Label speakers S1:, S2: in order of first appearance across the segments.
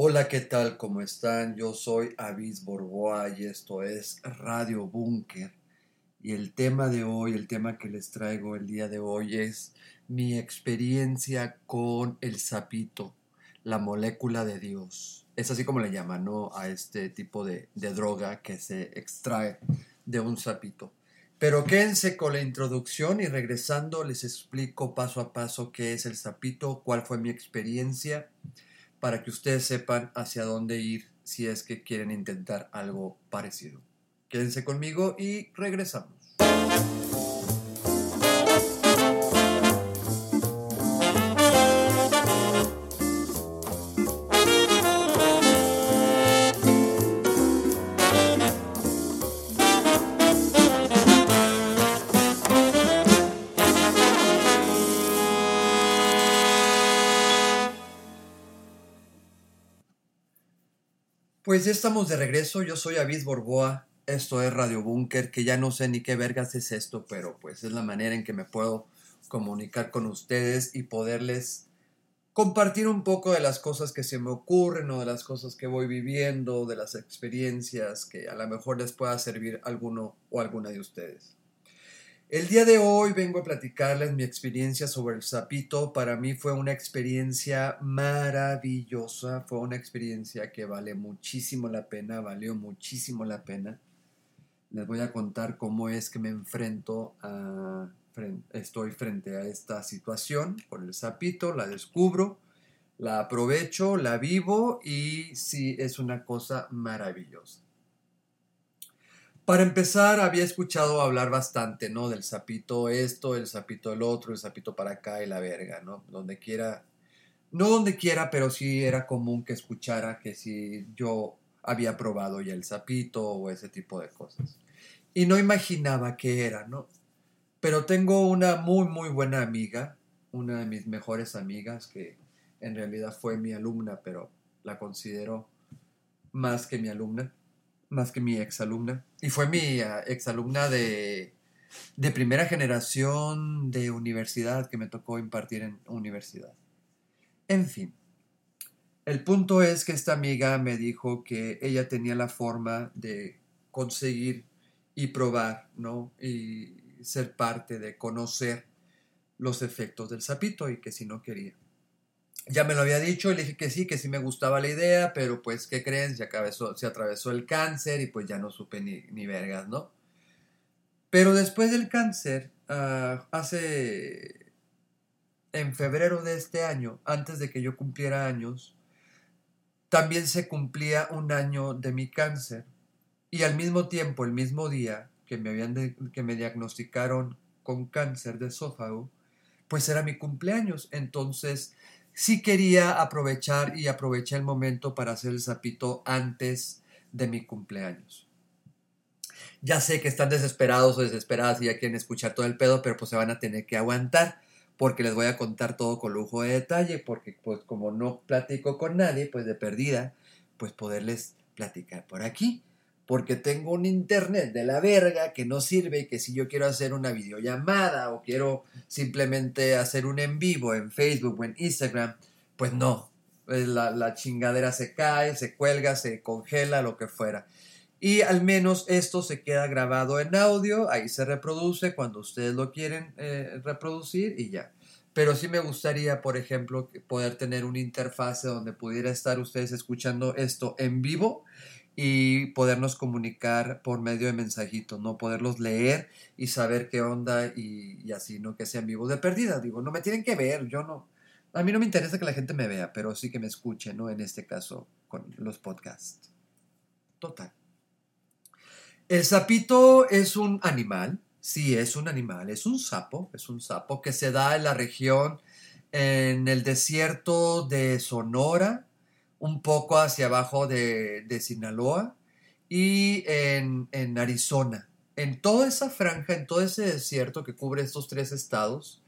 S1: Hola, ¿qué tal? ¿Cómo están? Yo soy Avis Borboa y esto es Radio Búnker. Y el tema de hoy, el tema que les traigo el día de hoy es mi experiencia con el sapito, la molécula de Dios. Es así como le llaman, ¿no? A este tipo de, de droga que se extrae de un sapito. Pero quédense con la introducción y regresando les explico paso a paso qué es el sapito, cuál fue mi experiencia para que ustedes sepan hacia dónde ir si es que quieren intentar algo parecido. Quédense conmigo y regresamos. Pues ya estamos de regreso, yo soy Avis Borboa, esto es Radio Búnker, que ya no sé ni qué vergas es esto, pero pues es la manera en que me puedo comunicar con ustedes y poderles compartir un poco de las cosas que se me ocurren o de las cosas que voy viviendo, de las experiencias que a lo mejor les pueda servir alguno o alguna de ustedes. El día de hoy vengo a platicarles mi experiencia sobre el sapito. Para mí fue una experiencia maravillosa, fue una experiencia que vale muchísimo la pena, valió muchísimo la pena. Les voy a contar cómo es que me enfrento a, estoy frente a esta situación con el sapito, la descubro, la aprovecho, la vivo y sí es una cosa maravillosa. Para empezar, había escuchado hablar bastante, ¿no? Del sapito esto, el sapito el otro, el sapito para acá y la verga, ¿no? Donde quiera, no donde quiera, pero sí era común que escuchara que si yo había probado ya el sapito o ese tipo de cosas. Y no imaginaba qué era, ¿no? Pero tengo una muy, muy buena amiga, una de mis mejores amigas, que en realidad fue mi alumna, pero la considero más que mi alumna más que mi exalumna. Y fue mi uh, exalumna de, de primera generación de universidad que me tocó impartir en universidad. En fin, el punto es que esta amiga me dijo que ella tenía la forma de conseguir y probar, ¿no? Y ser parte de conocer los efectos del sapito y que si no quería ya me lo había dicho y dije que sí, que sí me gustaba la idea, pero pues, ¿qué creen? Se, se atravesó el cáncer y pues ya no supe ni, ni vergas, ¿no? Pero después del cáncer, ah, hace, en febrero de este año, antes de que yo cumpliera años, también se cumplía un año de mi cáncer. Y al mismo tiempo, el mismo día que me, habían que me diagnosticaron con cáncer de esófago, pues era mi cumpleaños. Entonces, sí quería aprovechar y aproveché el momento para hacer el sapito antes de mi cumpleaños. Ya sé que están desesperados o desesperadas y ya quieren escuchar todo el pedo, pero pues se van a tener que aguantar porque les voy a contar todo con lujo de detalle, porque pues como no platico con nadie, pues de perdida, pues poderles platicar por aquí porque tengo un internet de la verga que no sirve y que si yo quiero hacer una videollamada o quiero simplemente hacer un en vivo en Facebook o en Instagram, pues no, eh, la, chingadera se cae, se cuelga, se congela, lo que fuera. Y al menos esto se queda grabado en audio, ahí se reproduce cuando ustedes lo quieren eh, reproducir y ya. Pero sí me gustaría, por ejemplo, poder tener una interfase donde pudiera estar ustedes escuchando esto en vivo y podernos comunicar por medio de mensajitos, ¿no? Poderlos leer y saber qué onda y, así, ¿no? Que sean vivos de pérdida. Digo, no me tienen que ver, yo no. A mí no me interesa que la gente me vea, pero sí que me escuche, ¿no? En este caso, con los podcasts. Total. El sapito es un animal, sí, es un animal, es un sapo, es un sapo que se da en la región, en el desierto de Sonora, un poco hacia abajo de, Sinaloa y en, Arizona. En toda esa franja, en todo ese desierto que cubre estos tres estados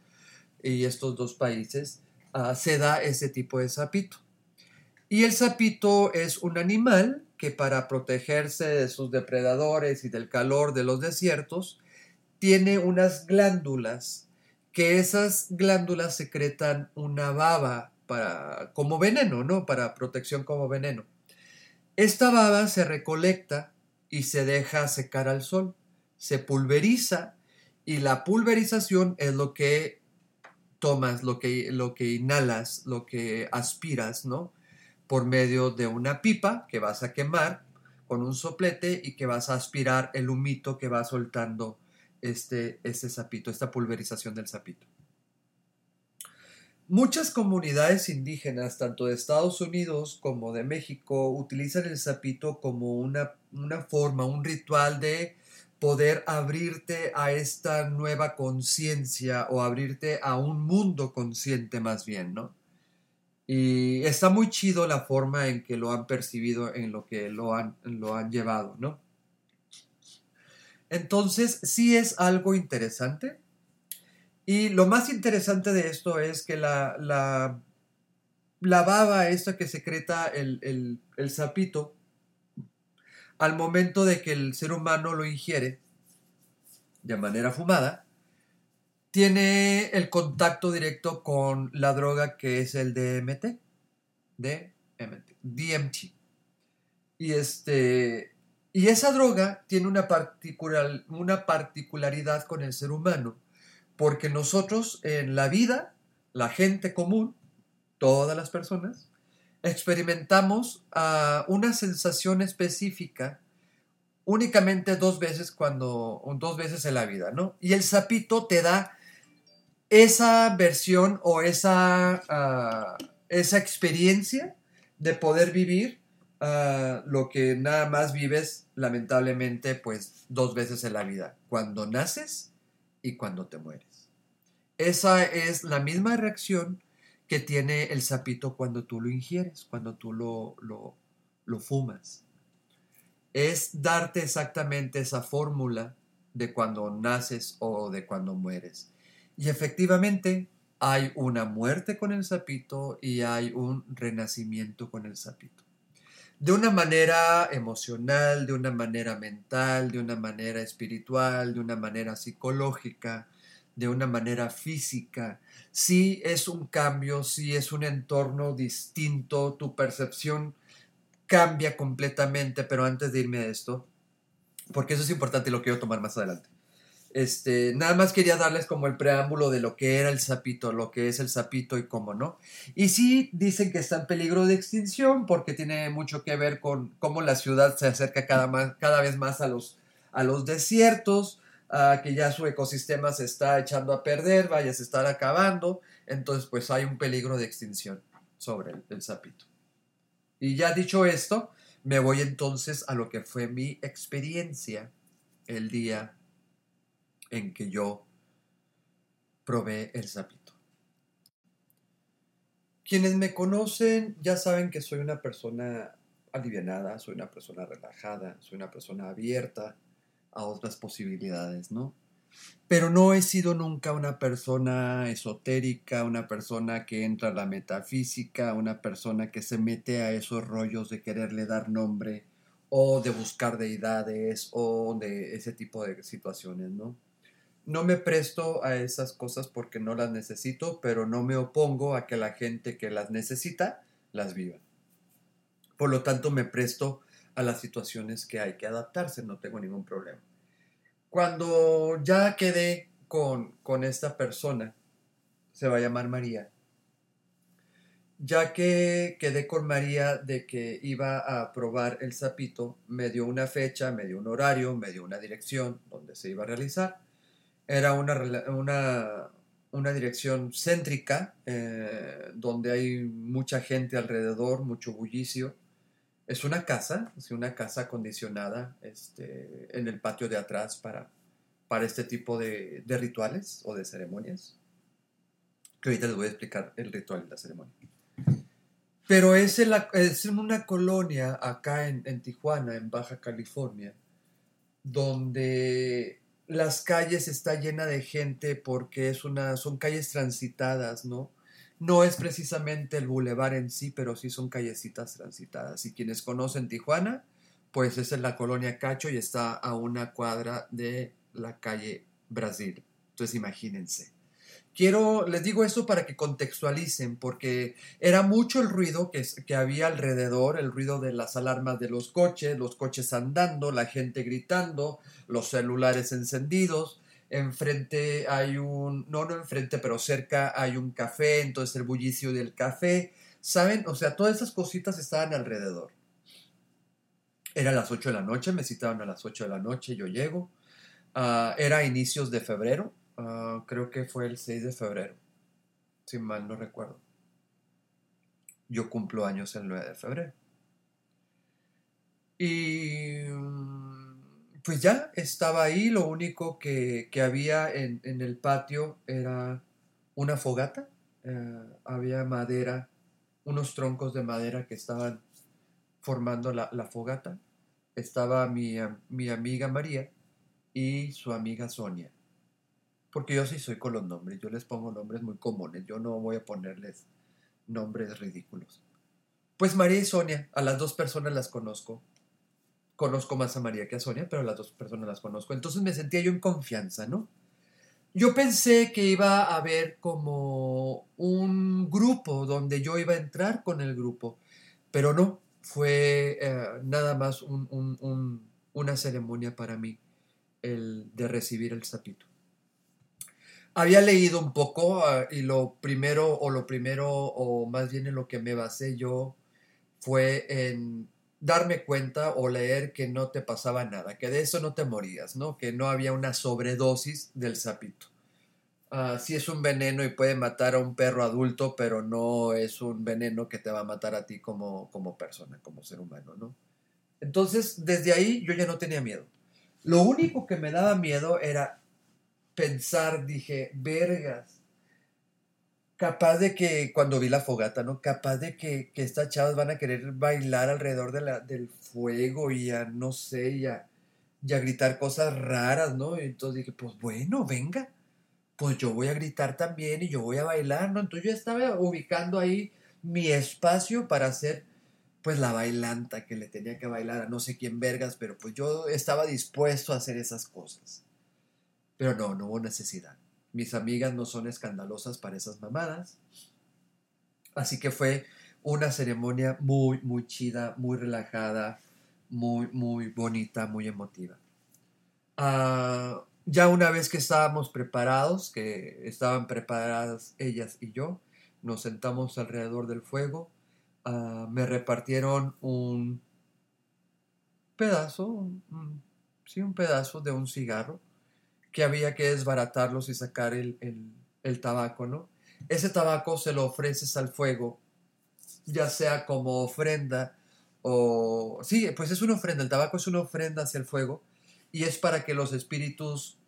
S1: y estos dos países, ah, se da ese tipo de sapito. Y el sapito es un animal que para protegerse de sus depredadores y del calor de los desiertos, tiene unas glándulas, que esas glándulas secretan una baba como veneno, ¿no? Para protección como veneno. Esta baba se recolecta y se deja secar al sol, se pulveriza y la pulverización es lo que tomas, lo que, lo que inhalas, lo que aspiras, ¿no? Por medio de una pipa que vas a quemar con un soplete y que vas a aspirar el humito que va soltando este, este sapito, esta pulverización del sapito. Muchas comunidades indígenas, tanto de Estados Unidos como de México, utilizan el sapito como una, una forma, un ritual de poder abrirte a esta nueva conciencia o abrirte a un mundo consciente más bien, ¿no? Y está muy chido la forma en que lo han percibido, en lo que lo han, lo han llevado, ¿no? Entonces, sí es algo interesante. Y lo más interesante de esto es que la, la, la baba esta que secreta el, el, sapito, al momento de que el ser humano lo ingiere de manera fumada, tiene el contacto directo con la droga que es el DMT, DMT, DMT. Y este y esa droga tiene una, particular, una particularidad con el ser humano, porque nosotros en la vida, la gente común, todas las personas, experimentamos ah, una sensación específica únicamente dos veces cuando, dos veces en la vida, ¿no? Y el sapito te da esa versión o esa, ah, esa experiencia de poder vivir Ah, lo que nada más vives, lamentablemente, pues dos veces en la vida, cuando naces y cuando te mueres. Esa es la misma reacción que tiene el sapito cuando tú lo ingieres, cuando tú lo, lo, lo fumas. Es darte exactamente esa fórmula de cuando naces o de cuando mueres. Y efectivamente hay una muerte con el sapito y hay un renacimiento con el sapito de una manera emocional, de una manera mental, de una manera espiritual, de una manera psicológica, de una manera física. Sí es un cambio, sí es un entorno distinto, tu percepción cambia completamente, pero antes de irme a esto, porque eso es importante y lo quiero tomar más adelante. Este, nada más quería darles como el preámbulo de lo que era el sapito, lo que es el sapito y cómo no. Y sí dicen que está en peligro de extinción porque tiene mucho que ver con cómo la ciudad se acerca cada, cada vez más a los, a los desiertos, que ya su ecosistema se está echando a perder, vaya, se está acabando. Entonces, pues hay un peligro de extinción sobre el, el sapito. Y ya dicho esto, me voy entonces a lo que fue mi experiencia el día en que yo probé el sapito. Quienes me conocen ya saben que soy una persona alivianada, soy una persona relajada, soy una persona abierta a otras posibilidades, ¿no? Pero no he sido nunca una persona esotérica, una persona que entra a la metafísica, una persona que se mete a esos rollos de quererle dar nombre o de buscar deidades o de ese tipo de situaciones, ¿no? no me presto a esas cosas porque no las necesito, pero no me opongo a que la gente que las necesita las viva. Por lo tanto, me presto a las situaciones que hay que adaptarse, no tengo ningún problema. Cuando ya quedé con, con esta persona, se va a llamar María, ya que quedé con María de que iba a probar el sapito, me dio una fecha, me dio un horario, me dio una dirección donde se iba a realizar era una, una, dirección céntrica, eh, donde hay mucha gente alrededor, mucho bullicio. Es una casa, es una casa acondicionada este, en el patio de atrás para, para este tipo de, rituales o de ceremonias. Que ahorita les voy a explicar el ritual y la ceremonia. Pero es en, es en una colonia acá en, en Tijuana, en Baja California, donde las calles está llena de gente porque es una, son calles transitadas, ¿no? No es precisamente el bulevar en sí, pero sí son callecitas transitadas. Y quienes conocen Tijuana, pues es en la colonia Cacho y está a una cuadra de la calle Brasil. Entonces imagínense. quiero, les digo esto para que contextualicen, porque era mucho el ruido que, que había alrededor, el ruido de las alarmas de los coches, los coches andando, la gente gritando, los celulares encendidos. Enfrente hay un, no, no enfrente, pero cerca hay un café, entonces el bullicio del café. ¿Saben? O sea, todas esas cositas estaban alrededor. Era las 8 de la noche, me citaron a las 8 de la noche, yo llego. Ah, era inicios de febrero, ah, creo que fue el 6 de febrero, si mal no recuerdo. Yo cumplo años el 9 de febrero. Y mm, pues ya estaba ahí, lo único que, había en, el patio era una fogata, eh, había madera, unos troncos de madera que estaban formando la, fogata. Estaba mi, mi amiga María, y su amiga Sonia. Porque yo sí soy con los nombres, yo les pongo nombres muy comunes, yo no voy a ponerles nombres ridículos. Pues María y Sonia, a las dos personas las conozco. Conozco más a María que a Sonia, pero las dos personas las conozco. Entonces me sentía yo en confianza, ¿no? Yo pensé que iba a haber como un grupo donde yo iba a entrar con el grupo, pero no, fue eh, nada más una ceremonia para mí el de recibir el sapito. Había leído un poco ah, y lo primero o lo primero o más bien en lo que me basé yo fue en darme cuenta o leer que no te pasaba nada, que de eso no te morías, ¿no? Que no había una sobredosis del sapito. Uh, sí es un veneno y puede matar a un perro adulto, pero no es un veneno que te va a matar a ti como, como persona, como ser humano, ¿no? Entonces, desde ahí yo ya no tenía miedo. Lo único que me daba miedo era pensar, dije, vergas, capaz de que, cuando vi la fogata, ¿no? Capaz de que, estas chavas van a querer bailar alrededor de la, del fuego y a, no sé, y a, gritar cosas raras, ¿no? Y entonces dije, pues bueno, venga, pues yo voy a gritar también y yo voy a bailar, ¿no? Entonces yo estaba ubicando ahí mi espacio para hacer pues la bailanta que le tenía que bailar a no sé quién vergas, pero pues yo estaba dispuesto a hacer esas cosas. Pero no, no hubo necesidad. Mis amigas no son escandalosas para esas mamadas. Así que fue una ceremonia muy, muy chida, muy relajada, muy, muy bonita, muy emotiva. Ah, ya una vez que estábamos preparados, que estaban preparadas ellas y yo, nos sentamos alrededor del fuego Ah, me repartieron un pedazo, sí, un pedazo de un cigarro que había que desbaratarlos y sacar el, tabaco, ¿no? Ese tabaco se lo ofreces al fuego, ya sea como ofrenda o... Sí, pues es una ofrenda, el tabaco es una ofrenda hacia el fuego y es para que los espíritus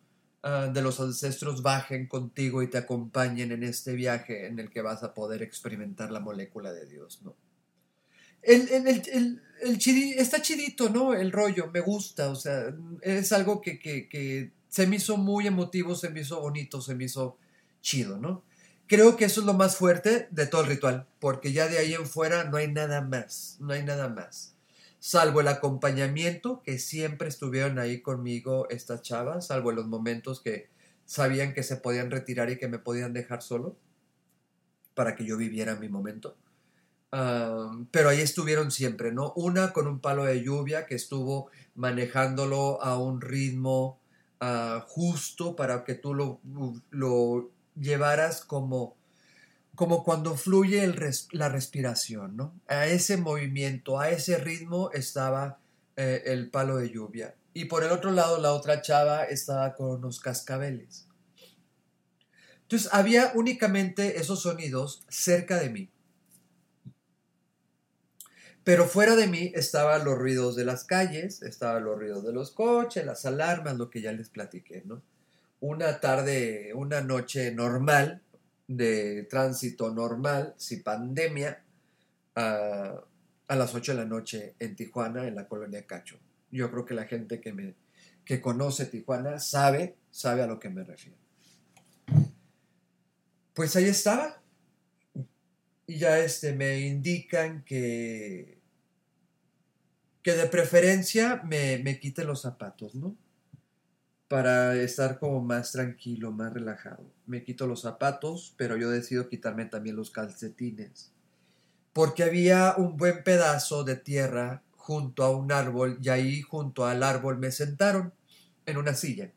S1: ah, de los ancestros bajen contigo y te acompañen en este viaje en el que vas a poder experimentar la molécula de Dios, ¿no? El, el, está chidito, ¿no? El rollo, me gusta, o sea, es algo que, se me hizo muy emotivo, se me hizo bonito, se me hizo chido, ¿no? Creo que eso es lo más fuerte de todo el ritual, porque ya de ahí en fuera no hay nada más, no hay nada más. Salvo el acompañamiento, que siempre estuvieron ahí conmigo estas chavas, salvo en los momentos que sabían que se podían retirar y que me podían dejar solo, para que yo viviera mi momento pero ahí estuvieron siempre, ¿no? Una con un palo de lluvia que estuvo manejándolo a un ritmo ah, justo para que tú lo, lo llevaras como, como cuando fluye la respiración, ¿no? A ese movimiento, a ese ritmo estaba eh, el palo de lluvia. Y por el otro lado, la otra chava estaba con unos cascabeles. Entonces había únicamente esos sonidos cerca de mí. Pero fuera de mí estaban los ruidos de las calles, estaban los ruidos de los coches, las alarmas, lo que ya les platiqué, ¿no? Una tarde, una noche normal, de tránsito normal, sin pandemia, a, a las 8 de la noche en Tijuana, en la colonia Cacho. Yo creo que la gente que, me, que conoce Tijuana sabe, sabe a lo que me refiero. Pues ahí estaba, y ya este, me indican que, que de preferencia me, me quite los zapatos, ¿no? para estar como más tranquilo, más relajado. Me quito los zapatos, pero yo decido quitarme también los calcetines. Porque había un buen pedazo de tierra junto a un árbol y ahí junto al árbol me sentaron en una silla.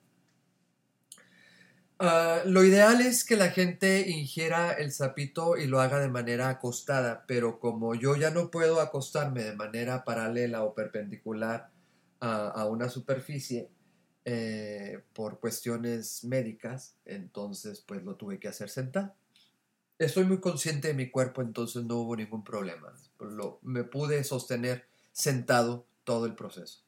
S1: Ah, lo ideal es que la gente ingiera el sapito y lo haga de manera acostada, pero como yo ya no puedo acostarme de manera paralela o perpendicular a, una superficie eh, por cuestiones médicas, entonces pues lo tuve que hacer sentado. Estoy muy consciente de mi cuerpo, entonces no hubo ningún problema. Lo, me pude sostener sentado todo el proceso.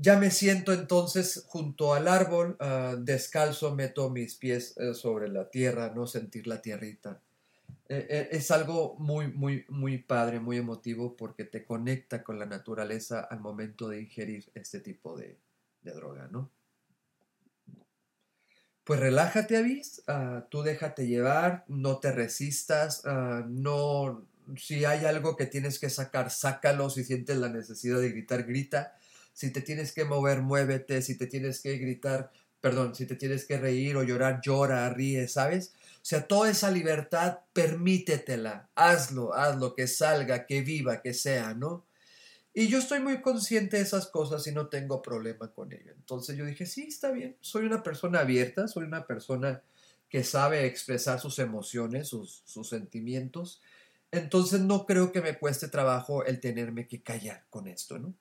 S1: Ya me siento entonces junto al árbol, ah, descalzo, meto mis pies eh, sobre la tierra, no sentir la tierrita. Eh, eh, es algo muy, muy, muy padre, muy emotivo porque te conecta con la naturaleza al momento de ingerir este tipo de, droga, ¿no? Pues relájate, Avis, uh, tú déjate llevar, no te resistas, ah, no, si hay algo que tienes que sacar, sácalo, si sientes la necesidad de gritar, grita, si te tienes que mover, muévete, si te tienes que gritar, perdón, si te tienes que reír o llorar, llora, ríe, ¿sabes? O sea, toda esa libertad, permítetela, hazlo, hazlo, que salga, que viva, que sea, ¿no? Y yo estoy muy consciente de esas cosas y no tengo problema con ello. Entonces yo dije, sí, está bien, soy una persona abierta, soy una persona que sabe expresar sus emociones, sus, sus sentimientos. Entonces no creo que me cueste trabajo el tenerme que callar con esto, ¿no?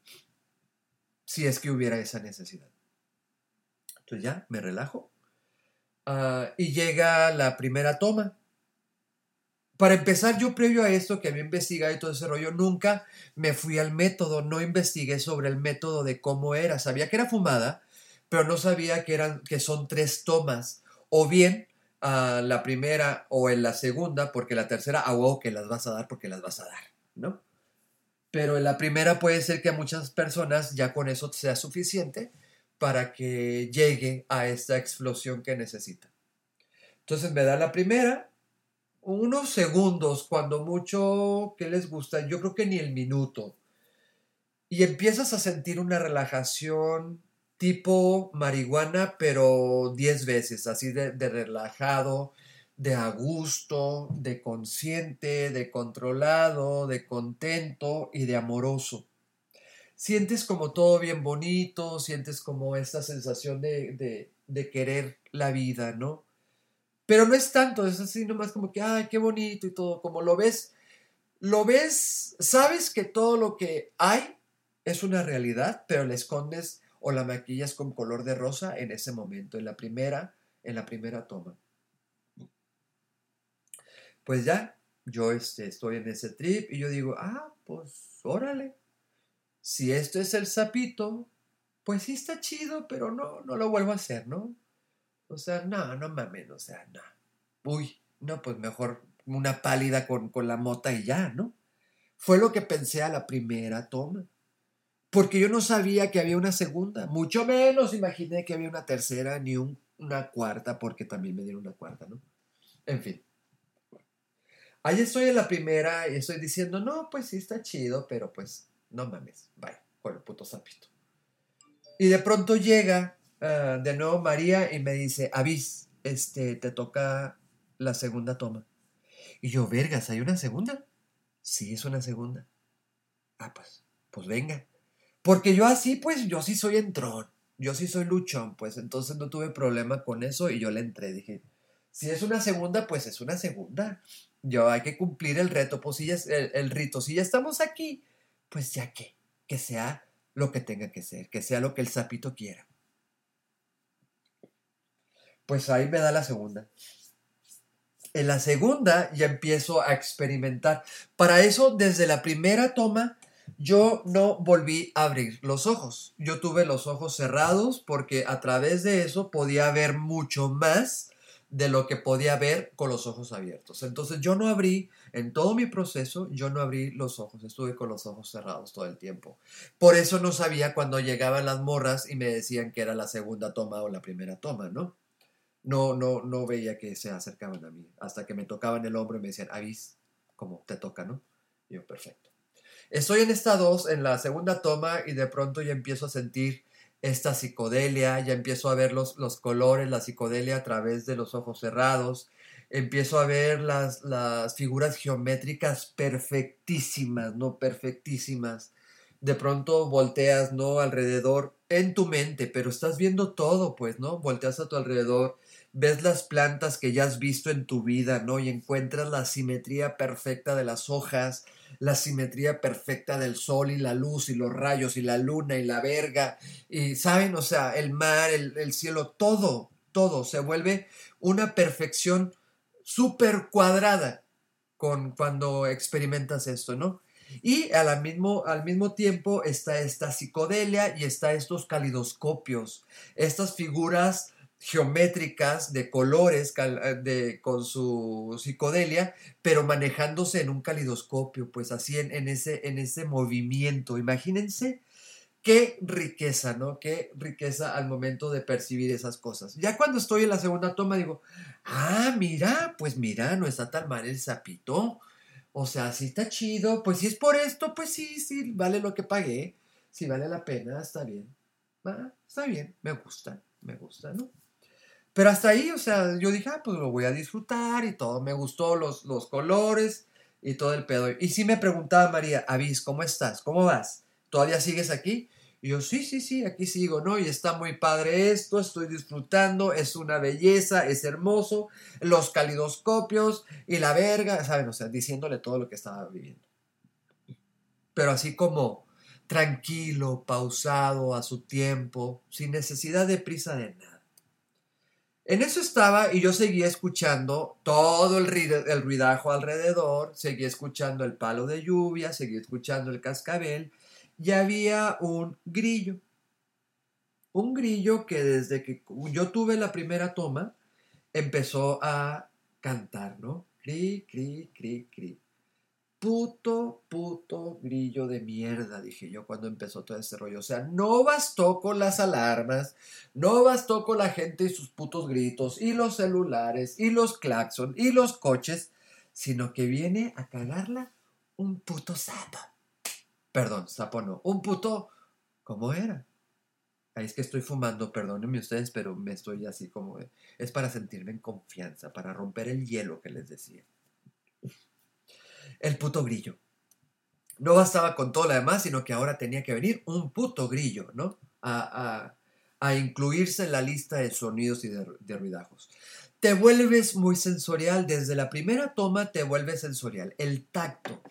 S1: Si es que hubiera esa necesidad. Entonces ya me relajo. Ah, y llega la primera toma. Para empezar, yo previo a esto que había investigado y todo ese rollo, nunca me fui al método, no investigué sobre el método de cómo era. Sabía que era fumada, pero no sabía que, eran, que son tres tomas. O bien la primera o en la segunda, porque la tercera, a que las vas a dar porque las vas a dar, ¿no? Pero en la primera puede ser que a muchas personas ya con eso sea suficiente para que llegue a esta explosión que necesita. Entonces me da la primera, unos segundos, cuando mucho, ¿qué les gusta? Yo creo que ni el minuto. Y empiezas a sentir una relajación tipo marihuana, pero 10 veces, así de, de, relajado, de a gusto, de consciente, de controlado, de contento y de amoroso. Sientes como todo bien bonito, sientes como esta sensación de, de, querer la vida, ¿no? Pero no es tanto, es así nomás como que, ay, qué bonito y todo, como lo ves, lo ves, sabes que todo lo que hay es una realidad, pero le escondes o la maquillas con color de rosa en ese momento, en la primera, en la primera toma. Pues ya, yo este, estoy en ese trip y yo digo, ah, pues órale. Si esto es el sapito, pues sí está chido, pero no, no lo vuelvo a hacer, ¿no? O sea, no, no mames, o sea, no. Uy, no, pues mejor una pálida con, con la mota y ya, ¿no? Fue lo que pensé a la primera toma porque yo no sabía que había una segunda, mucho menos imaginé que había una tercera ni una cuarta, porque también me dieron una cuarta, ¿no? En fin. Ahí estoy en la primera y estoy diciendo, no, pues sí está chido, pero pues no mames, vaya, con el puto sapito. Y de pronto llega ah, de nuevo María y me dice, avis, este, te toca la segunda toma. Y yo, vergas, ¿hay una segunda? Sí, es una segunda. Ah, pues, pues venga. Porque yo así, pues yo sí soy entrón, yo sí soy luchón, pues entonces no tuve problema con eso y yo le entré. Dije, si es una segunda, pues es una segunda. Yo hay que cumplir el reto, pues si ya el, el rito, si ya estamos aquí, pues ya que, que sea lo que tenga que ser, que sea lo que el sapito quiera. Pues ahí me da la segunda. En la segunda ya empiezo a experimentar. Para eso, desde la primera toma, yo no volví a abrir los ojos. Yo tuve los ojos cerrados porque a través de eso podía ver mucho más de lo que podía ver con los ojos abiertos. Entonces yo no abrí, en todo mi proceso, yo no abrí los ojos, estuve con los ojos cerrados todo el tiempo. Por eso no sabía cuando llegaban las morras y me decían que era la segunda toma o la primera toma, ¿no? No, no, no veía que se acercaban a mí, hasta que me tocaban el hombro y me decían, avis, como te toca, ¿no? Y yo, perfecto. Estoy en esta dos, en la segunda toma, y de pronto ya empiezo a sentir esta psicodelia, ya empiezo a ver los, los colores, la psicodelia a través de los ojos cerrados, empiezo a ver las, las figuras geométricas perfectísimas, ¿no? Perfectísimas. De pronto volteas, ¿no? Alrededor, en tu mente, pero estás viendo todo, pues, ¿no? Volteas a tu alrededor, ves las plantas que ya has visto en tu vida, ¿no? Y encuentras la simetría perfecta de las hojas, la simetría perfecta del sol y la luz y los rayos y la luna y la verga y, ¿saben? O sea, el mar, el, el cielo, todo, todo se vuelve una perfección súper cuadrada con cuando experimentas esto, ¿no? Y al mismo, al mismo tiempo está esta psicodelia y está estos calidoscopios, estas figuras geométricas de colores de, con su psicodelia, pero manejándose en un calidoscopio, pues así en, en, ese, en ese movimiento. Imagínense qué riqueza, ¿no? Qué riqueza al momento de percibir esas cosas. Ya cuando estoy en la segunda toma digo, ah, mira, pues mira, no está tan mal el sapito. O sea, sí está chido. Pues si es por esto, pues sí, sí, vale lo que pagué. Si vale la pena, está bien. Ah, está bien, me gusta, me gusta, ¿no? Pero hasta ahí, o sea, yo dije, ah, pues lo voy a disfrutar y todo. Me gustó los, los colores y todo el pedo. Y sí me preguntaba María, Avis, ¿cómo estás? ¿Cómo vas? ¿Todavía sigues aquí? Y yo, sí, sí, sí, aquí sigo, ¿no? Y está muy padre esto, estoy disfrutando, es una belleza, es hermoso, los calidoscopios y la verga, ¿saben? O sea, diciéndole todo lo que estaba viviendo. Pero así como tranquilo, pausado, a su tiempo, sin necesidad de prisa de nada. En eso estaba y yo seguía escuchando todo el, el ruidajo alrededor, seguía escuchando el palo de lluvia, seguía escuchando el cascabel y había un grillo. Un grillo que desde que yo tuve la primera toma empezó a cantar, ¿no? Cri, cri, cri, cri. Puto, puto grillo de mierda, dije yo cuando empezó todo este rollo. O sea, no bastó con las alarmas, no bastó con la gente y sus putos gritos, y los celulares, y los claxon, y los coches, sino que viene a cagarla un puto sapo. Perdón, sapo no, un puto, ¿cómo era? Ahí es que estoy fumando, perdónenme ustedes, pero me estoy así como... Es para sentirme en confianza, para romper el hielo que les decía el puto grillo. No bastaba con todo lo demás, sino que ahora tenía que venir un puto grillo, ¿no? A, incluirse en la lista de sonidos y de, de ruidajos. Te vuelves muy sensorial, desde la primera toma te vuelves sensorial. El tacto,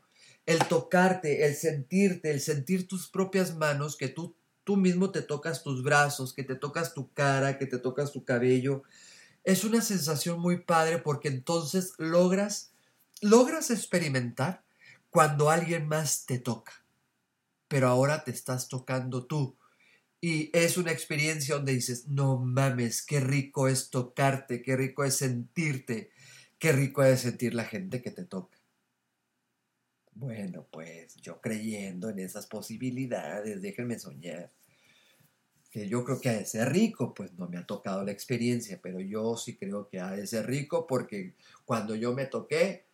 S1: el tocarte, el sentirte, el sentir tus propias manos, que tú, tú mismo te tocas tus brazos, que te tocas tu cara, que te tocas tu cabello. Es una sensación muy padre porque entonces logras logras experimentar cuando alguien más te toca, pero ahora te estás tocando tú. Y es una experiencia donde dices, no mames, qué rico es tocarte, qué rico es sentirte, qué rico es sentir la gente que te toca. Bueno, pues yo creyendo en esas posibilidades, déjenme soñar. Que yo creo que ha de ser rico, pues no me ha tocado la experiencia, pero yo sí creo que ha de ser rico porque cuando yo me toqué,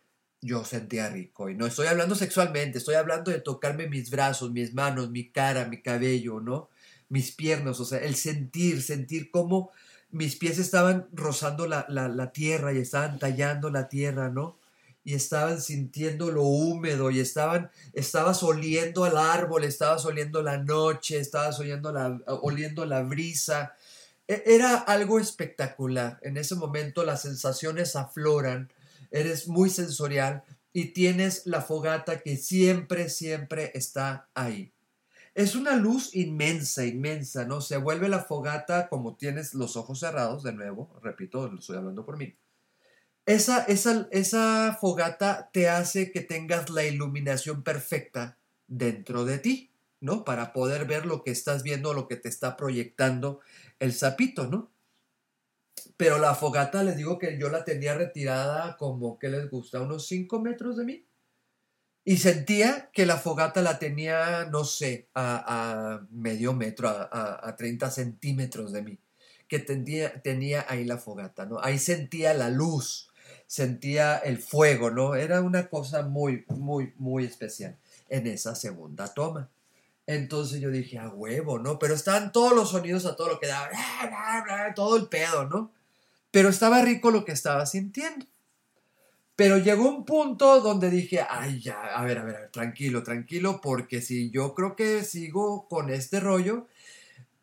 S1: yo sentía rico. Y no estoy hablando sexualmente, estoy hablando de tocarme mis brazos, mis manos, mi cara, mi cabello, ¿no? Mis piernas, o sea, el sentir, sentir cómo mis pies estaban rozando la, la, tierra y estaban tallando la tierra, ¿no? Y estaban sintiendo lo húmedo y estaban, estabas oliendo al árbol, estabas oliendo la noche, estabas oliendo la, oliendo la brisa. E, era algo espectacular. En ese momento las sensaciones afloran eres muy sensorial y tienes la fogata que siempre, siempre está ahí. Es una luz inmensa, inmensa, ¿no? Se vuelve la fogata como tienes los ojos cerrados, de nuevo, repito, lo estoy hablando por mí. Esa, esa, esa fogata te hace que tengas la iluminación perfecta dentro de ti, ¿no? Para poder ver lo que estás viendo, lo que te está proyectando el sapito, ¿no? Pero la fogata, les digo que yo la tenía retirada como, que les gusta? Unos 5 metros de mí. Y sentía que la fogata la tenía, no sé, a, medio metro, a, a, 30 centímetros de mí. Que tenía, tenía ahí la fogata, ¿no? Ahí sentía la luz, sentía el fuego, ¿no? Era una cosa muy, muy, muy especial en esa segunda toma. Entonces yo dije, a huevo, ¿no? Pero estaban todos los sonidos a todo lo que daba, todo el pedo, ¿no? Pero estaba rico lo que estaba sintiendo. Pero llegó un punto donde dije, ay, ya, a ver, a ver, tranquilo, tranquilo, porque si yo creo que sigo con este rollo,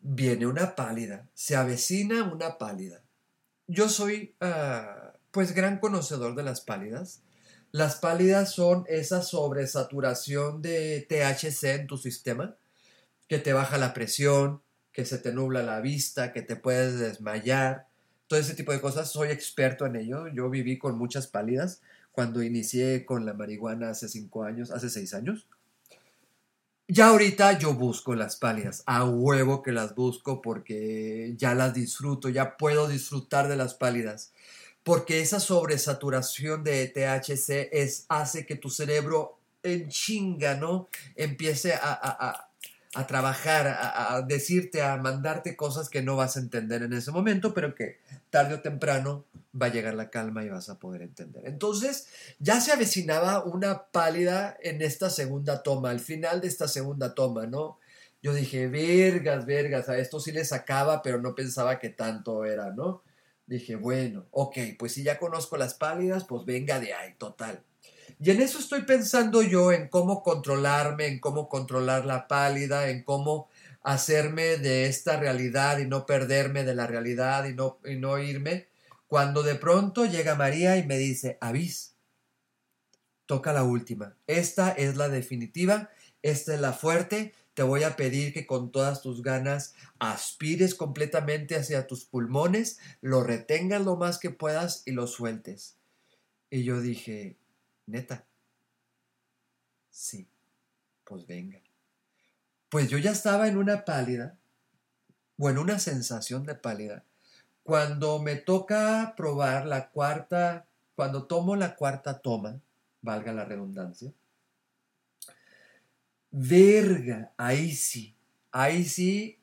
S1: viene una pálida, se avecina una pálida. Yo soy, ah, pues, gran conocedor de las pálidas. Las pálidas son esa sobresaturación de THC en tu sistema, que te baja la presión, que se te nubla la vista, que te puedes desmayar, todo ese tipo de cosas. Soy experto en ello. Yo viví con muchas pálidas cuando inicié con la marihuana hace cinco años, hace seis años. Ya ahorita yo busco las pálidas, a huevo que las busco porque ya las disfruto, ya puedo disfrutar de las pálidas, porque esa sobresaturación de THC es, hace que tu cerebro en chinga, ¿no? Empiece a, a trabajar, a, decirte, a mandarte cosas que no vas a entender en ese momento, pero que tarde o temprano va a llegar la calma y vas a poder entender. Entonces, ya se avecinaba una pálida en esta segunda toma, al final de esta segunda toma, ¿no? Yo dije, vergas, vergas, a esto sí le sacaba, pero no pensaba que tanto era, ¿no? Dije, bueno, ok, pues si ya conozco las pálidas, pues venga de ahí, total. Y en eso estoy pensando yo, en cómo controlarme, en cómo controlar la pálida, en cómo hacerme de esta realidad y no perderme de la realidad y no, irme, cuando de pronto llega María y me dice, avis, toca la última, esta es la definitiva, esta es la fuerte, te voy a pedir que con todas tus ganas aspires completamente hacia tus pulmones, lo retengas lo más que puedas y lo sueltes. Y yo dije, Neta. Sí, pues venga. Pues yo ya estaba en una pálida, o en una sensación de pálida, cuando me toca probar la cuarta, cuando tomo la cuarta toma, valga la redundancia, verga, ahí sí, ahí sí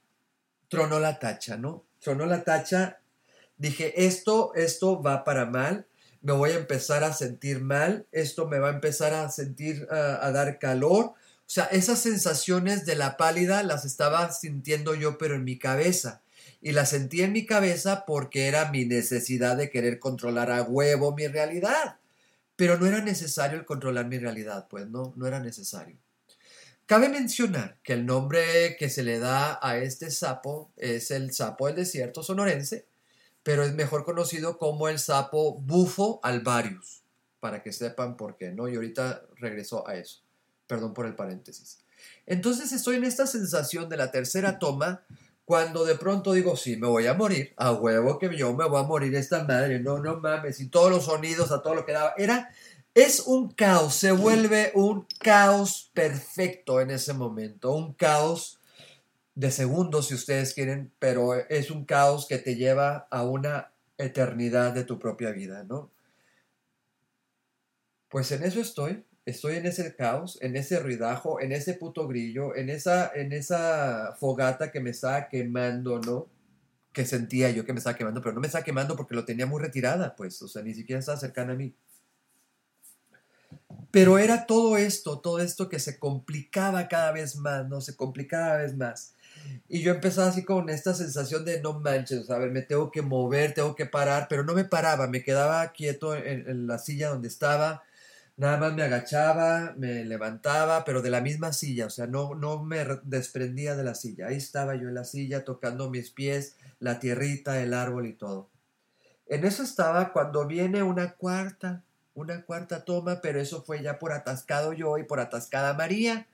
S1: tronó la tacha, ¿no? Tronó la tacha, dije, esto, esto va para mal, me voy a empezar a sentir mal, esto me va a empezar a sentir, a dar calor. O sea, esas sensaciones de la pálida las estaba sintiendo yo, pero en mi cabeza. Y las sentí en mi cabeza porque era mi necesidad de querer controlar a huevo mi realidad. Pero no era necesario el controlar mi realidad, pues no, no era necesario. Cabe mencionar que el nombre que se le da a este sapo es el sapo del desierto sonorense, pero es mejor conocido como el sapo bufo alvarius, para que sepan por qué, ¿no? Y ahorita regreso a eso. Perdón por el paréntesis. Entonces estoy en esta sensación de la tercera toma cuando de pronto digo, sí, me voy a morir, a huevo que yo me voy a morir esta madre, no, no mames, y todos los sonidos, a todo lo que daba, era, es un caos, se vuelve un caos perfecto en ese momento, un caos de segundos si ustedes quieren, pero es un caos que te lleva a una eternidad de tu propia vida, ¿no? Pues en eso estoy, estoy en ese caos, en ese ruidajo, en ese puto grillo, en esa, en esa fogata que me estaba quemando, ¿no? Que sentía yo que me estaba quemando, pero no me estaba quemando porque lo tenía muy retirada, pues, o sea, ni siquiera estaba cercana a mí. Pero era todo esto, todo esto que se complicaba cada vez más, ¿no? Se complicaba cada vez más. Y yo empezaba así con esta sensación de no manches, a ver, me tengo que mover, tengo que parar, pero no me paraba, me quedaba quieto en, la silla donde estaba, nada más me agachaba, me levantaba, pero de la misma silla, o sea, no, no me desprendía de la silla. Ahí estaba yo en la silla tocando mis pies, la tierrita, el árbol y todo. En eso estaba cuando viene una cuarta, una cuarta toma, pero eso fue ya por atascado yo y por atascada María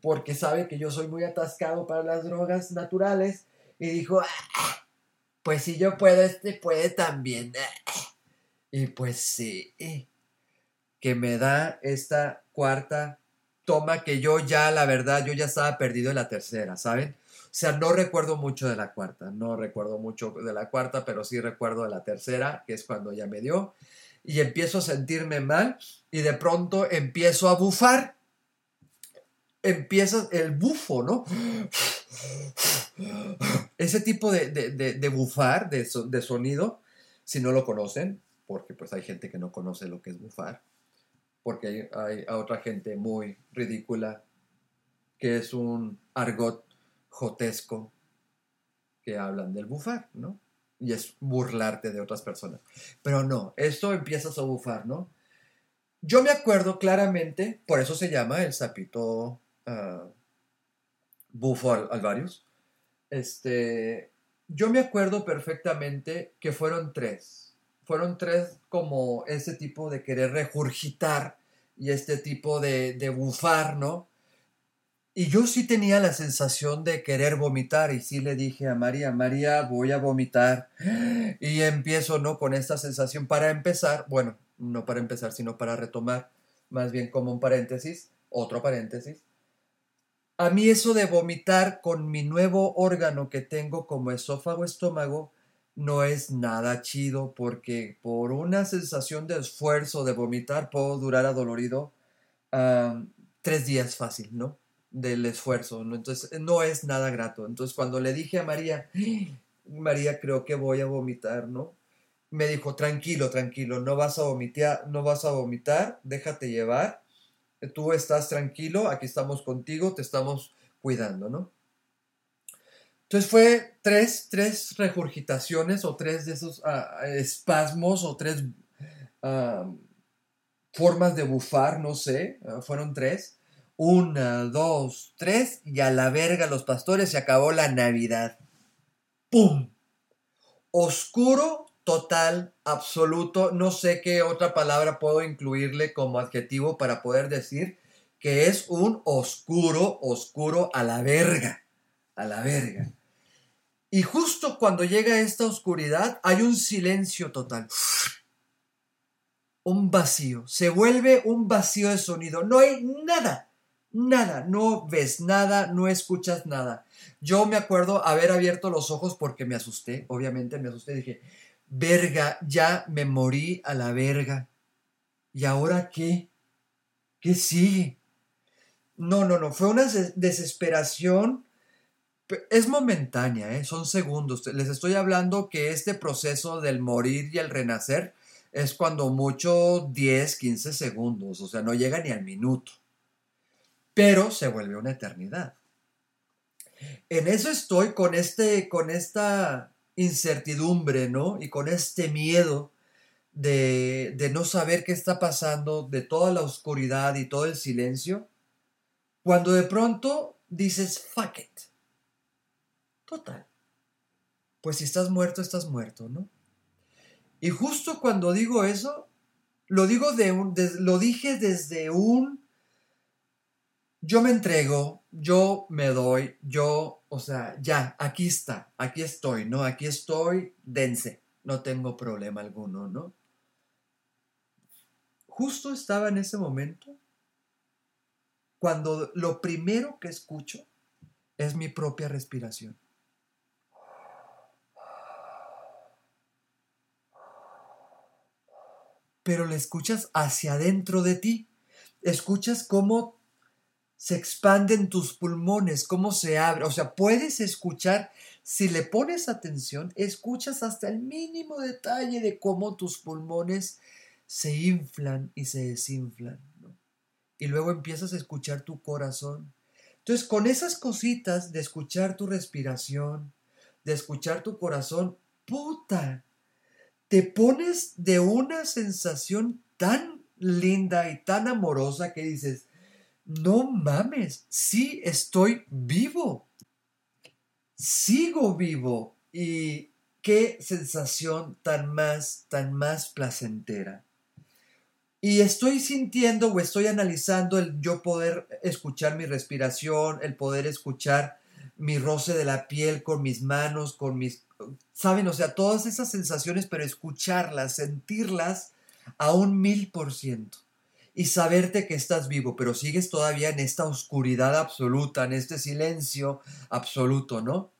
S1: porque sabe que yo soy muy atascado para las drogas naturales y dijo, ah, pues si yo puedo, este puede también. Y pues sí, que me da esta cuarta toma que yo ya, la verdad, yo ya estaba perdido en la tercera, ¿saben? O sea, no recuerdo mucho de la cuarta, no recuerdo mucho de la cuarta, pero sí recuerdo de la tercera, que es cuando ya me dio, y empiezo a sentirme mal y de pronto empiezo a bufar empiezas el bufo, ¿no? Ese tipo de, bufar, de, de, sonido, si no lo conocen, porque pues hay gente que no conoce lo que es bufar, porque hay, hay otra gente muy ridícula que es un argot jotesco que hablan del bufar, ¿no? Y es burlarte de otras personas. Pero no, esto empiezas a bufar, ¿no? Yo me acuerdo claramente, por eso se llama el sapito uh, bufo alvarius. Este, yo me acuerdo perfectamente que fueron tres. Fueron tres como ese tipo de querer regurgitar y este tipo de, de bufar, ¿no? Y yo sí tenía la sensación de querer vomitar y sí le dije a María, María, voy a vomitar. Y empiezo, ¿no? Con esta sensación para empezar, bueno, no para empezar, sino para retomar, más bien como un paréntesis, otro paréntesis. A mí eso de vomitar con mi nuevo órgano que tengo como esófago estómago no es nada chido porque por una sensación de esfuerzo de vomitar puedo durar adolorido tres días fácil, ¿no? Del esfuerzo. Entonces no es nada grato. Entonces cuando le dije a María, María creo que voy a vomitar, ¿no? Me dijo, tranquilo, tranquilo, no vas a vomitar, no vas a vomitar, déjate llevar, tú estás tranquilo, aquí estamos contigo, te estamos cuidando, ¿no? Entonces fue tres, tres regurgitaciones o tres de esos ah, espasmos o tres ah, formas de bufar, no sé, ah, fueron tres una, dos, tres, y a la verga los pastores se acabó la Navidad. ¡Pum! Oscuro, total, absoluto. No sé qué otra palabra puedo incluirle como adjetivo para poder decir que es un oscuro, oscuro a la verga. A la verga. Y justo cuando llega esta oscuridad hay un silencio total. Un vacío. Se vuelve un vacío de sonido. No hay nada nada, no ves nada, no escuchas nada. Yo me acuerdo haber abierto los ojos porque me asusté, obviamente me asusté, dije, verga, ya me morí a la verga. ¿Y ahora qué? ¿Qué sigue? No, no, no, fue una desesperación. Es momentánea, ¿eh? son segundos. Les estoy hablando que este proceso del morir y el renacer es cuando mucho 10, 15 segundos, o sea, no llega ni al minuto pero se vuelve una eternidad. En eso estoy con, este, con esta incertidumbre, ¿no? Y con este miedo de, de no saber qué está pasando, de toda la oscuridad y todo el silencio, cuando de pronto dices, fuck it. Total. Pues si estás muerto, estás muerto, ¿no? Y justo cuando digo eso, lo digo de un, lo dije desde un yo me entrego, yo me doy, yo, o sea, ya, aquí está, aquí estoy, ¿no? Aquí estoy, dense, no tengo problema alguno, ¿no? Justo estaba en ese momento cuando lo primero que escucho es mi propia respiración. Pero la escuchas hacia adentro de ti. Escuchas cómo se expanden tus pulmones, cómo se abre. O sea, puedes escuchar, si le pones atención, escuchas hasta el mínimo detalle de cómo tus pulmones se inflan y se desinflan. Y luego empiezas a escuchar tu corazón. Entonces, con esas cositas de escuchar tu respiración, de escuchar tu corazón, puta, te pones de una sensación tan linda y tan amorosa que dices, no mames, sí estoy vivo. Sigo vivo. Y qué sensación tan más, tan más placentera. Y estoy sintiendo o estoy analizando el yo poder escuchar mi respiración, el poder escuchar mi roce de la piel con mis manos, con mis... ¿Saben? O sea, todas esas sensaciones, pero escucharlas, sentirlas a un mil por ciento y saberte que estás vivo, pero sigues todavía en esta oscuridad absoluta, en este silencio absoluto, ¿no?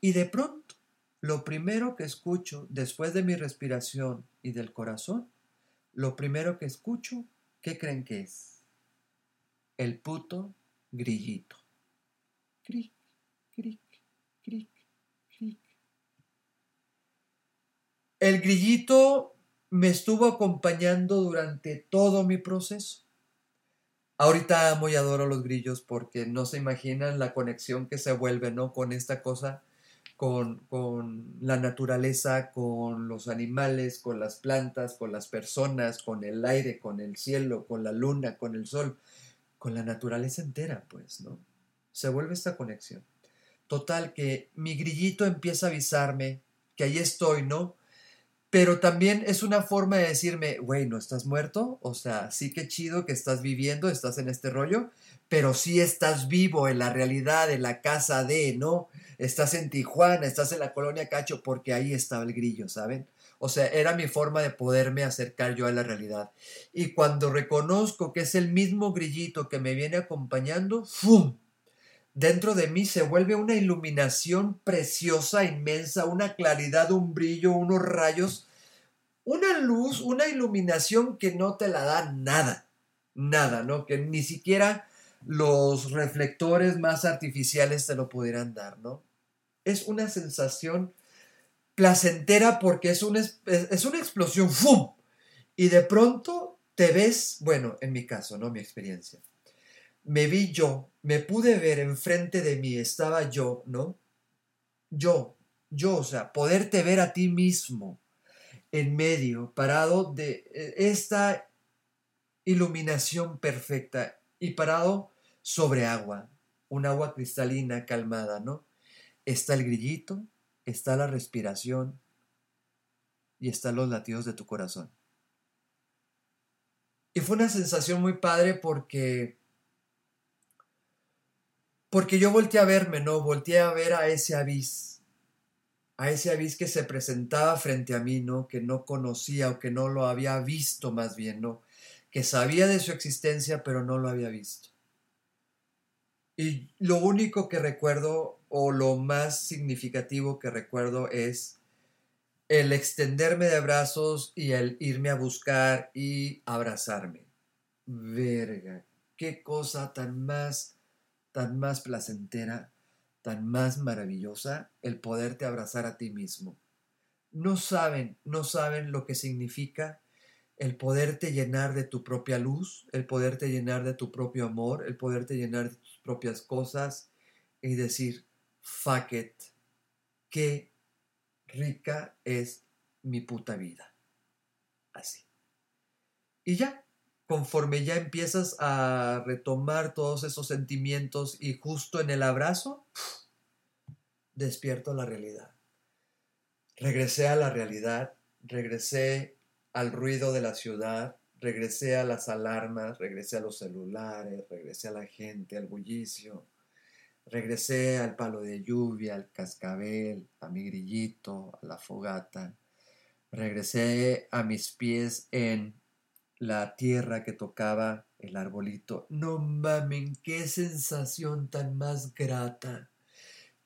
S1: Y de pronto, lo primero que escucho después de mi respiración y del corazón, lo primero que escucho, ¿qué creen que es? El puto grillito. Cric, cric, cric, cric. El grillito me estuvo acompañando durante todo mi proceso. Ahorita amo y adoro los grillos porque no se imaginan la conexión que se vuelve, ¿no? Con esta cosa, con, con la naturaleza, con los animales, con las plantas, con las personas, con el aire, con el cielo, con la luna, con el sol, con la naturaleza entera, pues, ¿no? Se vuelve esta conexión. Total, que mi grillito empieza a avisarme que ahí estoy, ¿no? Pero también es una forma de decirme, güey, ¿no estás muerto? O sea, sí que chido que estás viviendo, estás en este rollo, pero sí estás vivo en la realidad, en la casa de, ¿no? Estás en Tijuana, estás en la colonia Cacho, porque ahí estaba el grillo, ¿saben? O sea, era mi forma de poderme acercar yo a la realidad. Y cuando reconozco que es el mismo grillito que me viene acompañando, ¡fum! Dentro de mí se vuelve una iluminación preciosa, inmensa, una claridad, un brillo, unos rayos, una luz, una iluminación que no te la da nada, nada, ¿no? Que ni siquiera los reflectores más artificiales te lo pudieran dar, ¿no? Es una sensación placentera porque es una, es una explosión, ¡fum! Y de pronto te ves, bueno, en mi caso, ¿no? Mi experiencia me vi yo, me pude ver enfrente de mí, estaba yo, ¿no? Yo, yo, o sea, poderte ver a ti mismo en medio, parado de eh, esta iluminación perfecta y parado sobre agua, un agua cristalina, calmada, ¿no? Está el grillito, está la respiración y están los latidos de tu corazón. Y fue una sensación muy padre porque porque yo volteé a verme, ¿no? Volteé a ver a ese avis, a ese avis que se presentaba frente a mí, ¿no? Que no conocía o que no lo había visto más bien, ¿no? Que sabía de su existencia, pero no lo había visto. Y lo único que recuerdo, o lo más significativo que recuerdo, es el extenderme de brazos y el irme a buscar y abrazarme. Verga, qué cosa tan más tan más placentera, tan más maravillosa el poderte abrazar a ti mismo. No saben, no saben lo que significa el poderte llenar de tu propia luz, el poderte llenar de tu propio amor, el poderte llenar de tus propias cosas y decir, fuck it, qué rica es mi puta vida. Así. Y ya, conforme ya empiezas a retomar todos esos sentimientos y justo en el abrazo, despierto la realidad. Regresé a la realidad, regresé al ruido de la ciudad, regresé a las alarmas, regresé a los celulares, regresé a la gente, al bullicio, regresé al palo de lluvia, al cascabel, a mi grillito, a la fogata, regresé a mis pies en la tierra que tocaba el arbolito. No mamen, qué sensación tan más grata.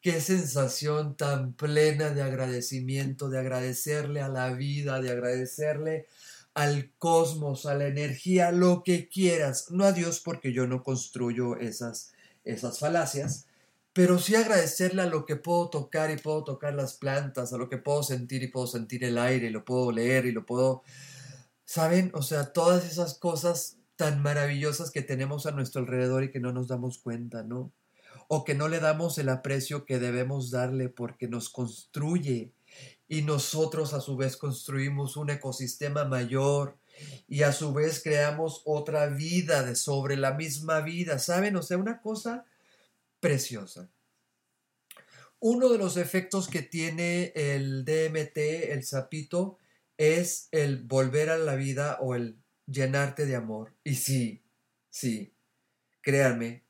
S1: Qué sensación tan plena de agradecimiento, de agradecerle a la vida, de agradecerle al cosmos, a la energía, lo que quieras. No a Dios porque yo no construyo esas, esas falacias, pero sí agradecerle a lo que puedo tocar y puedo tocar las plantas, a lo que puedo sentir y puedo sentir el aire y lo puedo leer y lo puedo ¿Saben? O sea, todas esas cosas tan maravillosas que tenemos a nuestro alrededor y que no nos damos cuenta, ¿no? O que no le damos el aprecio que debemos darle porque nos construye y nosotros a su vez construimos un ecosistema mayor y a su vez creamos otra vida de sobre la misma vida, ¿saben? O sea, una cosa preciosa. Uno de los efectos que tiene el DMT, el sapito, es el volver a la vida o el llenarte de amor. Y sí, sí, créanme,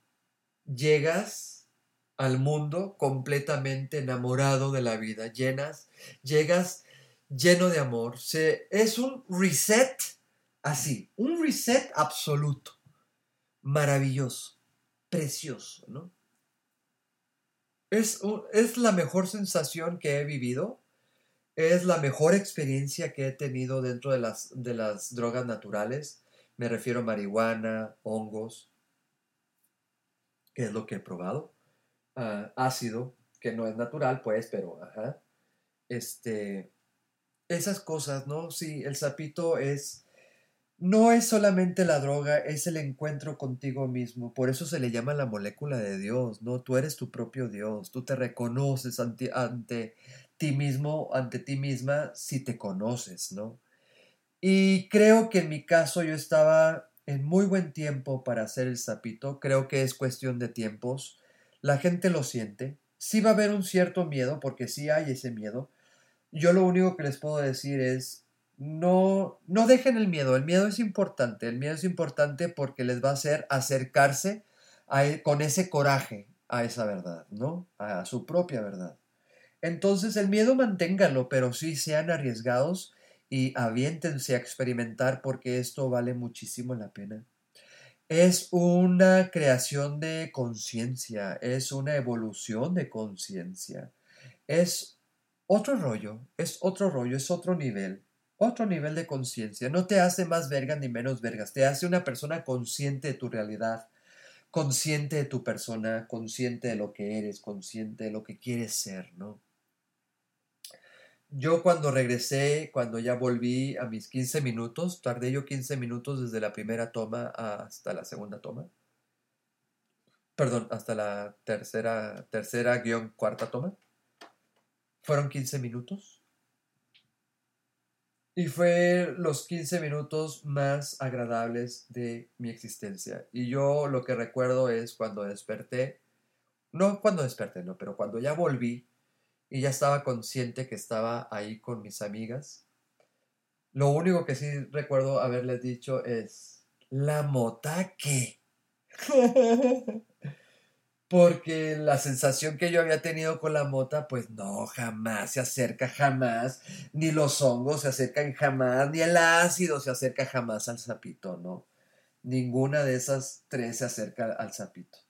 S1: llegas al mundo completamente enamorado de la vida, llenas, llegas lleno de amor. Se, es un reset así, un reset absoluto, maravilloso, precioso, ¿no? Es, es la mejor sensación que he vivido es la mejor experiencia que he tenido dentro de las, de las drogas naturales. Me refiero a marihuana, hongos, que es lo que he probado. Ah, ácido, que no es natural, pues, pero ajá. Este, esas cosas, ¿no? Sí, el sapito es, no es solamente la droga, es el encuentro contigo mismo. Por eso se le llama la molécula de Dios, ¿no? Tú eres tu propio Dios, tú te reconoces ante, ante ti mismo, ante ti misma, si te conoces, ¿no? Y creo que en mi caso yo estaba en muy buen tiempo para hacer el sapito, creo que es cuestión de tiempos, la gente lo siente, sí va a haber un cierto miedo, porque sí hay ese miedo, yo lo único que les puedo decir es, no, no dejen el miedo, el miedo es importante, el miedo es importante porque les va a hacer acercarse e, con ese coraje a esa verdad, ¿no? A su propia verdad. Entonces el miedo manténganlo, pero sí sean arriesgados y aviéntense a experimentar porque esto vale muchísimo la pena. Es una creación de conciencia, es una evolución de conciencia, es otro rollo, es otro rollo, es otro nivel, otro nivel de conciencia. No te hace más verga ni menos vergas, te hace una persona consciente de tu realidad, consciente de tu persona, consciente de lo que eres, consciente de lo que quieres ser, ¿no? Yo cuando regresé, cuando ya volví a mis 15 minutos, tardé yo 15 minutos desde la primera toma hasta la segunda toma. Perdón, hasta la tercera, tercera guion cuarta toma. Fueron 15 minutos. Y fue los 15 minutos más agradables de mi existencia. Y yo lo que recuerdo es cuando desperté, no cuando desperté, no, pero cuando ya volví, y ya estaba consciente que estaba ahí con mis amigas. Lo único que sí recuerdo haberles dicho es, ¿la mota qué? Porque la sensación que yo había tenido con la mota, pues no, jamás se acerca, jamás, ni los hongos se acercan jamás, ni el ácido se acerca jamás al sapito, ¿no? Ninguna de esas tres se acerca al sapito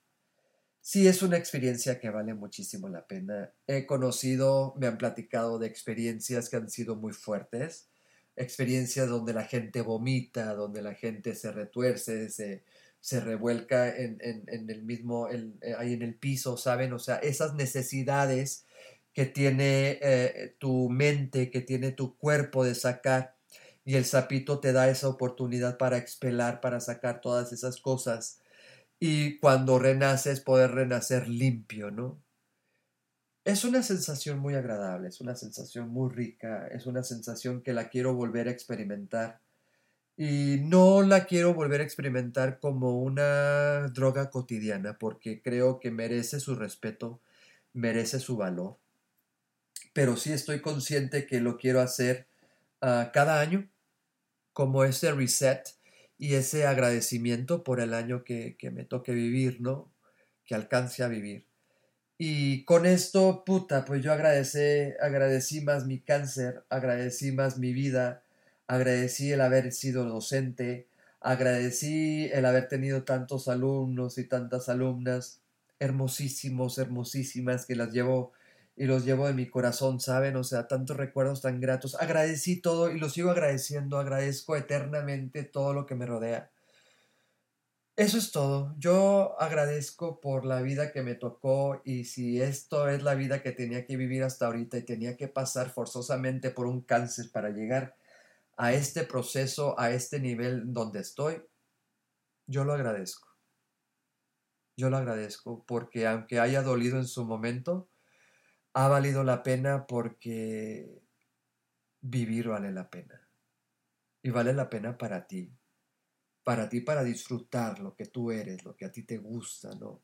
S1: sí es una experiencia que vale muchísimo la pena. He conocido, me han platicado de experiencias que han sido muy fuertes, experiencias donde la gente vomita, donde la gente se retuerce, se, se revuelca en, el mismo, eh, ahí en el piso, ¿saben? O sea, esas necesidades que tiene eh, tu mente, que tiene tu cuerpo de sacar, y el sapito te da esa oportunidad para expelar, para sacar todas esas cosas y cuando renaces poder renacer limpio, ¿no? Es una sensación muy agradable, es una sensación muy rica, es una sensación que la quiero volver a experimentar. Y no la quiero volver a experimentar como una droga cotidiana, porque creo que merece su respeto, merece su valor. Pero sí estoy consciente que lo quiero hacer ah, cada año, como ese reset y ese agradecimiento por el año que, me toque vivir, ¿no? Que alcance a vivir. Y con esto, puta, pues yo agradecí, agradecí más mi cáncer, agradecí más mi vida, agradecí el haber sido docente, agradecí el haber tenido tantos alumnos y tantas alumnas hermosísimos, hermosísimas, que las llevo y los llevo en mi corazón, ¿saben? O sea, tantos recuerdos tan gratos. Agradecí todo y lo sigo agradeciendo, agradezco eternamente todo lo que me rodea. Eso es todo. Yo agradezco por la vida que me tocó y si esto es la vida que tenía que vivir hasta ahorita y tenía que pasar forzosamente por un cáncer para llegar a este proceso, a este nivel donde estoy, yo lo agradezco. Yo lo agradezco porque aunque haya dolido en su momento, ha valido la pena porque vivir vale la pena. Y vale la pena para ti. Para ti, para disfrutar lo que tú eres, lo que a ti te gusta, ¿no?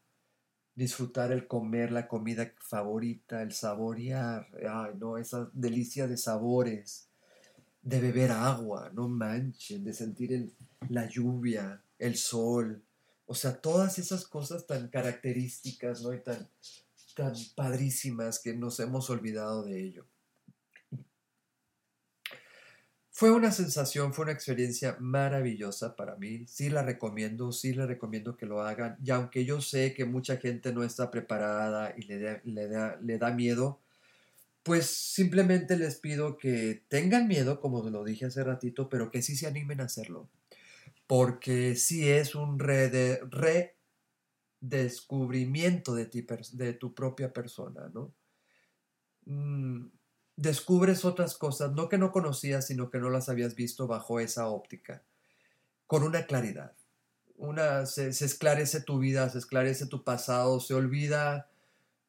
S1: Disfrutar el comer la comida favorita, el saborear, ay, no, esa delicia de sabores, de beber agua, no manchen, de sentir la lluvia, el sol, o sea, todas esas cosas tan características, ¿no? Y tan, tan padrísimas que nos hemos olvidado de ello. Fue una sensación, fue una experiencia maravillosa para mí. Sí la recomiendo, sí le recomiendo que lo hagan. Y aunque yo sé que mucha gente no está preparada y le da, le da, le da miedo, pues simplemente les pido que tengan miedo, como lo dije hace ratito, pero que sí se animen a hacerlo. Porque sí es un re, de, re descubrimiento de, ti, de tu propia persona, ¿no? Mm, descubres otras cosas, no que no conocías, sino que no las habías visto bajo esa óptica. con una claridad. Una, se, esclarece tu vida, se esclarece tu pasado, se olvida,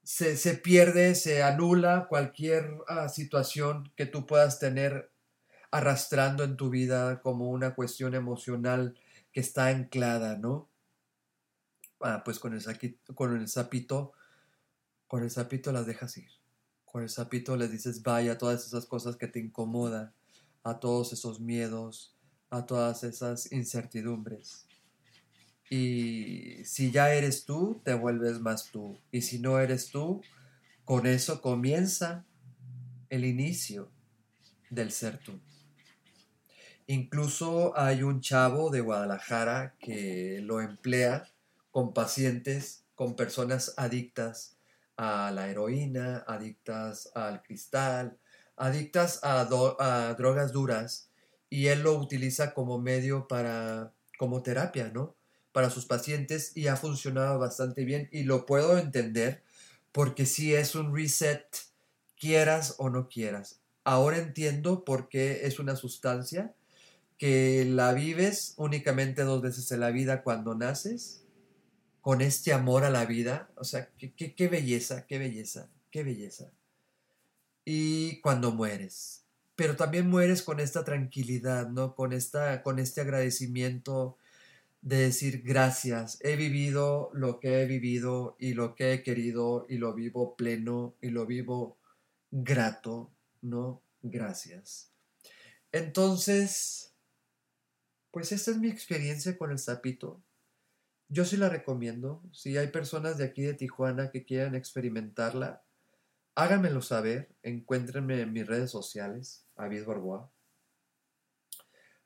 S1: se, pierde, se anula cualquier ah, situación que tú puedas tener arrastrando en tu vida como una cuestión emocional que está anclada, ¿no? Ah, pues con el, con el sapito, con el sapito las dejas ir. Con el sapito les dices vaya a todas esas cosas que te incomodan, a todos esos miedos, a todas esas incertidumbres. Y si ya eres tú, te vuelves más tú. Y si no eres tú, con eso comienza el inicio del ser tú. Incluso hay un chavo de Guadalajara que lo emplea con pacientes, con personas adictas a la heroína, adictas al cristal, adictas a, drogas duras, y él lo utiliza como medio para, como terapia, ¿no? Para sus pacientes y ha funcionado bastante bien y lo puedo entender porque si es un reset, quieras o no quieras. Ahora entiendo por qué es una sustancia que la vives únicamente dos veces en la vida cuando naces, con este amor a la vida, o sea, qué, belleza, qué belleza, qué belleza. Y cuando mueres, pero también mueres con esta tranquilidad, ¿no? Con, esta, con este agradecimiento de decir gracias, he vivido lo que he vivido y lo que he querido y lo vivo pleno y lo vivo grato, ¿no? Gracias. Entonces, pues esta es mi experiencia con el sapito. Yo sí la recomiendo. Si hay personas de aquí de Tijuana que quieran experimentarla, háganmelo saber. Encuéntrenme en mis redes sociales, Avid Barboa.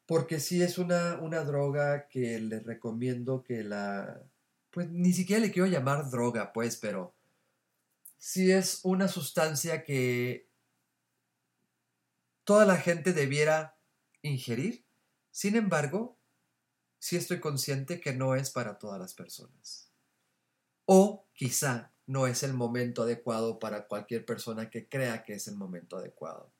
S1: Porque sí es una, una droga que les recomiendo que la... Pues ni siquiera le quiero llamar droga, pues, pero sí es una sustancia que toda la gente debiera ingerir sin embargo, sí estoy consciente que no es para todas las personas. O quizá no es el momento adecuado para cualquier persona que crea que es el momento adecuado.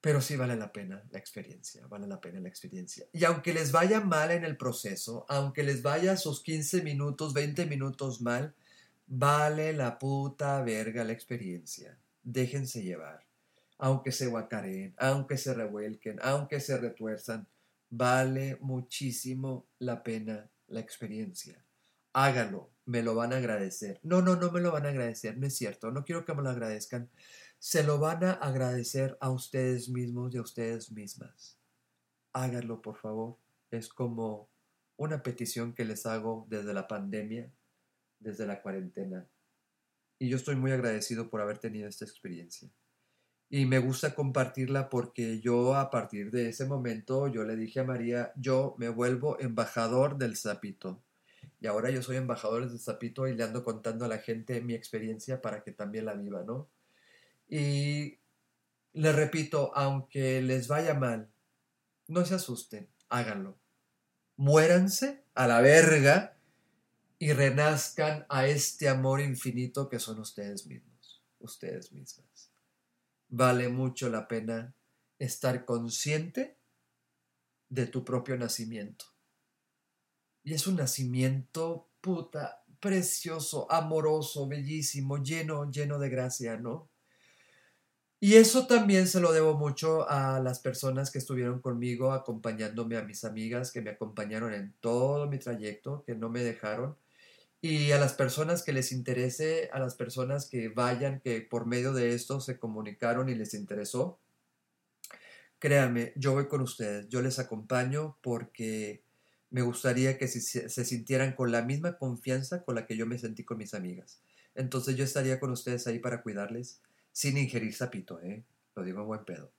S1: Pero sí vale la pena la experiencia, vale la pena la experiencia. Y aunque les vaya mal en el proceso, aunque les vaya sus 15 minutos, 20 minutos mal, vale la puta verga la experiencia. Déjense llevar aunque se guacareen, aunque se revuelquen, aunque se retuerzan, vale muchísimo la pena la experiencia. Hágalo, me lo van a agradecer. No, no, no me lo van a agradecer, no es cierto, no quiero que me lo agradezcan. Se lo van a agradecer a ustedes mismos y a ustedes mismas. Háganlo, por favor. Es como una petición que les hago desde la pandemia, desde la cuarentena. Y yo estoy muy agradecido por haber tenido esta experiencia y me gusta compartirla porque yo a partir de ese momento yo le dije a María, yo me vuelvo embajador del sapito. Y ahora yo soy embajador del sapito y le ando contando a la gente mi experiencia para que también la viva, ¿no? Y le repito, aunque les vaya mal, no se asusten, háganlo. Muéranse a la verga y renazcan a este amor infinito que son ustedes mismos, ustedes mismas vale mucho la pena estar consciente de tu propio nacimiento. Y es un nacimiento puta, precioso, amoroso, bellísimo, lleno, lleno de gracia, ¿no? Y eso también se lo debo mucho a las personas que estuvieron conmigo, acompañándome a mis amigas que me acompañaron en todo mi trayecto, que no me dejaron y a las personas que les interese, a las personas que vayan, que por medio de esto se comunicaron y les interesó, créanme, yo voy con ustedes, yo les acompaño porque me gustaría que se, se sintieran con la misma confianza con la que yo me sentí con mis amigas. Entonces yo estaría con ustedes ahí para cuidarles sin ingerir sapito, ¿eh? Lo digo en buen pedo.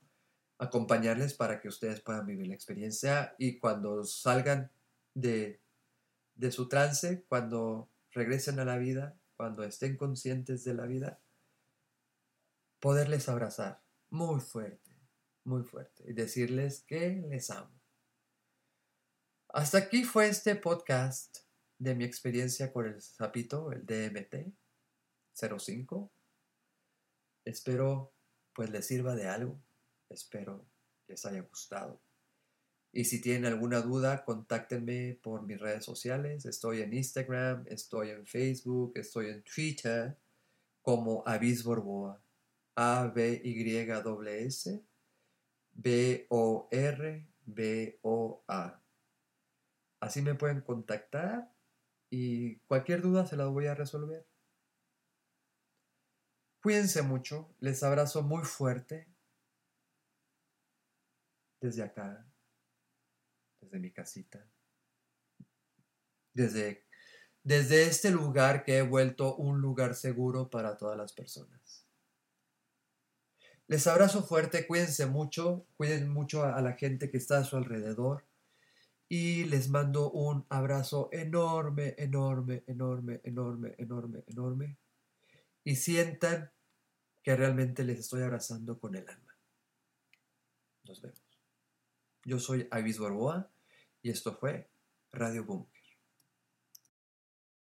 S1: Acompañarles para que ustedes puedan vivir la experiencia y cuando salgan de, de su trance, cuando regresen a la vida, cuando estén conscientes de la vida, poderles abrazar muy fuerte, muy fuerte y decirles que les amo. Hasta aquí fue este podcast de mi experiencia con el sapito, el DMT 05. Espero pues les sirva de algo, espero les haya gustado. Y si tienen alguna duda, contáctenme por mis redes sociales. Estoy en Instagram, estoy en Facebook, estoy en Twitter como Avis Borboa. A-B-Y-S B-O-R-B-O-A. Así me pueden contactar y cualquier duda se las voy a resolver. Cuídense mucho, les abrazo muy fuerte desde acá, desde mi casita, desde, desde este lugar que he vuelto un lugar seguro para todas las personas. Les abrazo fuerte, cuídense mucho, cuiden mucho a, la gente que está a su alrededor y les mando un abrazo enorme, enorme, enorme, enorme, enorme, enorme. Y sientan que realmente les estoy abrazando con el alma. Nos vemos. Yo soy Avis Barboa y esto fue Radio Boom.